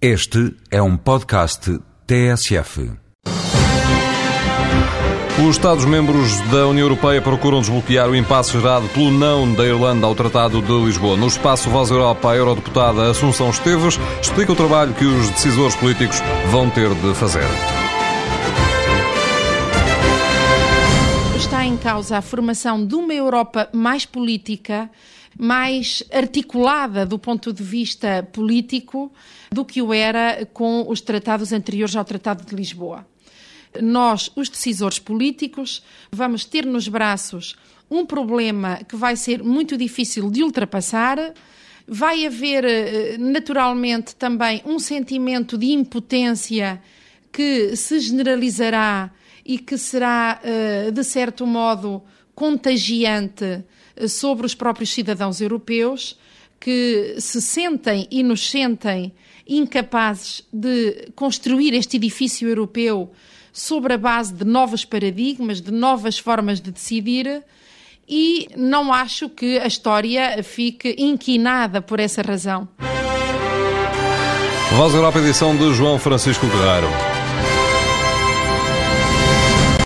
Este é um podcast TSF. Os Estados-membros da União Europeia procuram desbloquear o impasse gerado pelo não da Irlanda ao Tratado de Lisboa. No espaço Voz Europa, a eurodeputada Assunção Esteves explica o trabalho que os decisores políticos vão ter de fazer. Em causa a formação de uma Europa mais política, mais articulada do ponto de vista político do que o era com os tratados anteriores ao Tratado de Lisboa. Nós, os decisores políticos, vamos ter nos braços um problema que vai ser muito difícil de ultrapassar. Vai haver, eh, naturalmente, também um sentimento de impotência que se generalizará e que será, eh, de certo modo, contagiante eh, sobre os próprios cidadãos europeus que se sentem e nos sentem incapazes de construir este edifício europeu sobre a base de novos paradigmas, de novas formas de decidir. E não acho que a história fique inquinada por essa razão. Voz Europa, edição de João Francisco Guerreiro.